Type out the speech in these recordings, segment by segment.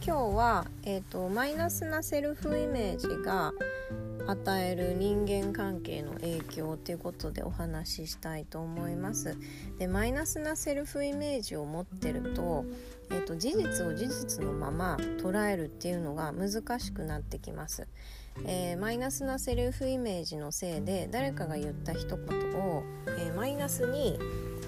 今日は、えーと、マイナスなセルフイメージが与える人間関係の影響ということでお話ししたいと思います。でマイナスなセルフイメージを持ってると,、えーと、事実を事実のまま捉えるっていうのが難しくなってきます。えー、マイナスなセルフイメージのせいで誰かが言った一言を、えー、マイナスに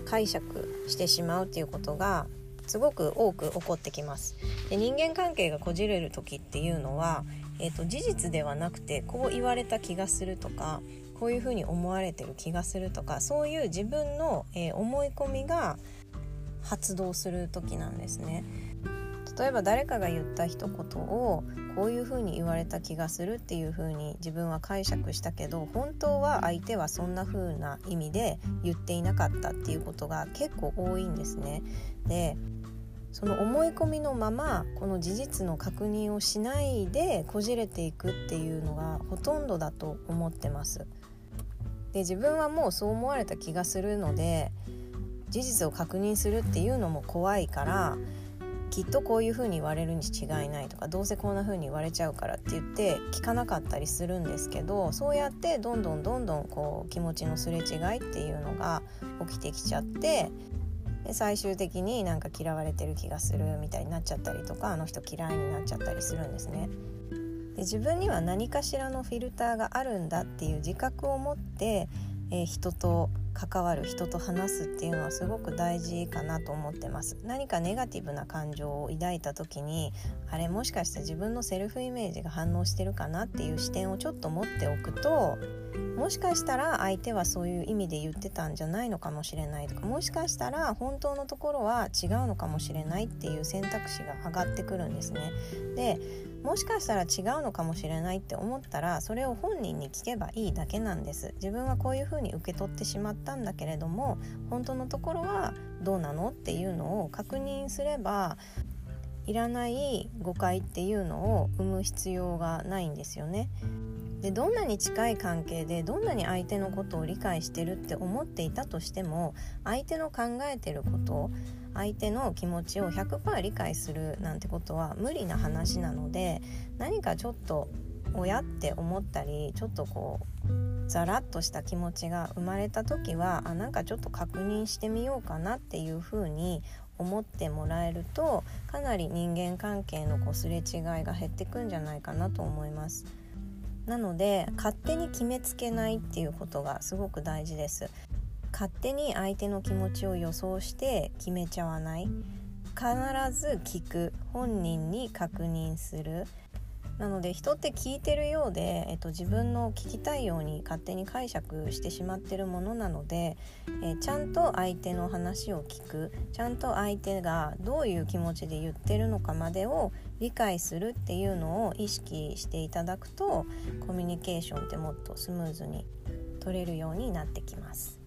解釈してしまうっていうことがすごく多く起こってきますで人間関係がこじれる時っていうのは、えーと、事実ではなくてこう言われた気がするとかこういうふうに思われてる気がするとかそういう自分の、えー、思い込みが発動する時なんですね。例えば誰かが言った一言をこういうふうに言われた気がするっていうふうに自分は解釈したけど本当は相手はそんな風な意味で言っていなかったっていうことが結構多いんですね。でその思い込みのままこの事実の確認をしないでこじれていくっていうのがほとんどだと思ってます。で自分はもうそう思われた気がするので事実を確認するっていうのも怖いからきっとこういう風に言われるに違いないとかどうせこんな風に言われちゃうからって言って聞かなかったりするんですけどそうやってどんどんどんどんこう気持ちのすれ違いっていうのが起きてきちゃってで最終的になんか嫌われてる気がするみたいになっちゃったりとかあの人嫌いになっちゃったりするんですね。で自分には何かしらのフィルターがあるんだっていう自覚を持って、えー、人と関わる人と話すっていうのはすごく大事かなと思ってます何かネガティブな感情を抱いた時にあれもしかして自分のセルフイメージが反応してるかなっていう視点をちょっと持っておくともしかしたら相手はそういう意味で言ってたんじゃないのかもしれないとかもしかしたら本当のところは違うのかもしれないっていう選択肢が上がってくるんですね。でもしかしたら違うのかもしれないって思ったらそれを本人に聞けばいいだけなんです自分はこういうふうに受け取ってしまったんだけれども本当のところはどうなのっていうのを確認すればいらない誤解っていうのを生む必要がないんですよね。でどんなに近い関係でどんなに相手のことを理解してるって思っていたとしても相手の考えてること相手の気持ちを100%理解するなんてことは無理な話なので何かちょっと親って思ったりちょっとこうザラッとした気持ちが生まれた時はあなんかちょっと確認してみようかなっていうふうに思ってもらえるとかなり人間関係のこうすれ違いが減ってくんじゃないかなと思います。なので勝手に決めつけないっていうことがすごく大事です。勝手に相手の気持ちを予想して決めちゃわない。必ず聞く。本人に確認する。なので人って聞いてるようで、えっと、自分の聞きたいように勝手に解釈してしまってるものなので、えちゃんと相手の話を聞くちゃんと相手がどういう気持ちで言ってるのかまでを理解するっていうのを意識していただくとコミュニケーションってもっとスムーズに取れるようになってきます。